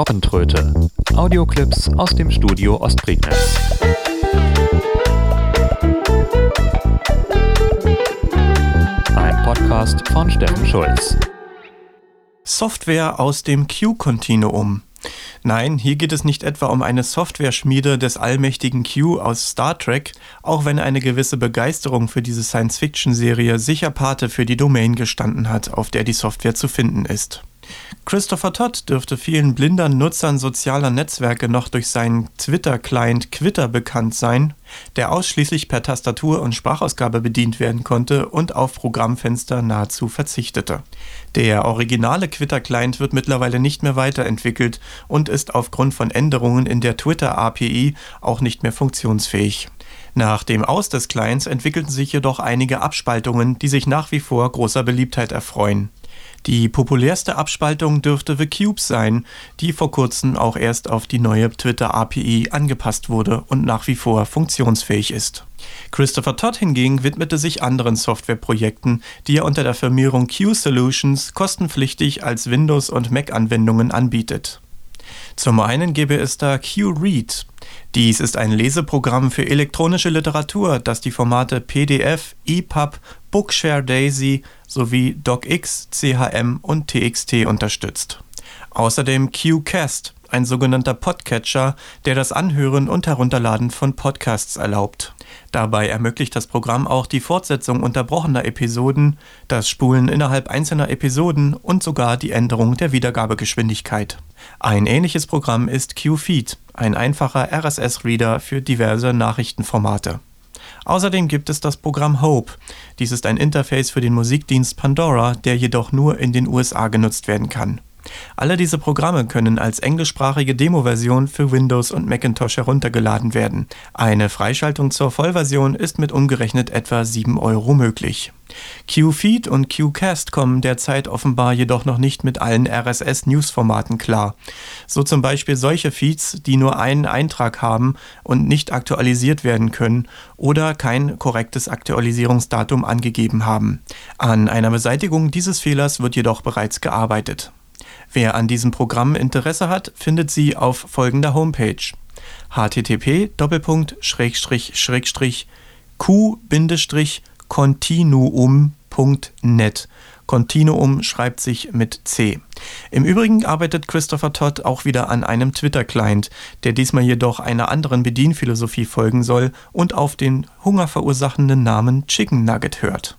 Robbentröte. Audioclips aus dem Studio Ostprignitz. Ein Podcast von Steffen Schulz. Software aus dem Q-Kontinuum. Nein, hier geht es nicht etwa um eine Software-Schmiede des allmächtigen Q aus Star Trek, auch wenn eine gewisse Begeisterung für diese Science-Fiction-Serie sicher Pate für die Domain gestanden hat, auf der die Software zu finden ist. Christopher Todd dürfte vielen blindern Nutzern sozialer Netzwerke noch durch seinen Twitter-Client Quitter bekannt sein, der ausschließlich per Tastatur und Sprachausgabe bedient werden konnte und auf Programmfenster nahezu verzichtete. Der originale Quitter-Client wird mittlerweile nicht mehr weiterentwickelt und ist aufgrund von Änderungen in der Twitter-API auch nicht mehr funktionsfähig. Nach dem Aus des Clients entwickelten sich jedoch einige Abspaltungen, die sich nach wie vor großer Beliebtheit erfreuen. Die populärste Abspaltung dürfte The Cube sein, die vor kurzem auch erst auf die neue Twitter-API angepasst wurde und nach wie vor funktionsfähig ist. Christopher Todd hingegen widmete sich anderen Softwareprojekten, die er unter der Firmierung Q Solutions kostenpflichtig als Windows- und Mac-Anwendungen anbietet. Zum einen gäbe es da QRead. Dies ist ein Leseprogramm für elektronische Literatur, das die Formate PDF, EPUB, Bookshare Daisy sowie DocX, CHM und TXT unterstützt. Außerdem QCast, ein sogenannter Podcatcher, der das Anhören und Herunterladen von Podcasts erlaubt. Dabei ermöglicht das Programm auch die Fortsetzung unterbrochener Episoden, das Spulen innerhalb einzelner Episoden und sogar die Änderung der Wiedergabegeschwindigkeit. Ein ähnliches Programm ist QFeed, ein einfacher RSS-Reader für diverse Nachrichtenformate. Außerdem gibt es das Programm Hope. Dies ist ein Interface für den Musikdienst Pandora, der jedoch nur in den USA genutzt werden kann. Alle diese Programme können als englischsprachige Demo-Version für Windows und Macintosh heruntergeladen werden. Eine Freischaltung zur Vollversion ist mit umgerechnet etwa 7 Euro möglich. QFeed und QCast kommen derzeit offenbar jedoch noch nicht mit allen RSS-News-Formaten klar. So zum Beispiel solche Feeds, die nur einen Eintrag haben und nicht aktualisiert werden können oder kein korrektes Aktualisierungsdatum angegeben haben. An einer Beseitigung dieses Fehlers wird jedoch bereits gearbeitet. Wer an diesem Programm Interesse hat, findet sie auf folgender Homepage http q-continuum.net. Continuum schreibt sich mit C. Im Übrigen arbeitet Christopher Todd auch wieder an einem Twitter-Client, der diesmal jedoch einer anderen Bedienphilosophie folgen soll und auf den hungerverursachenden Namen Chicken Nugget hört.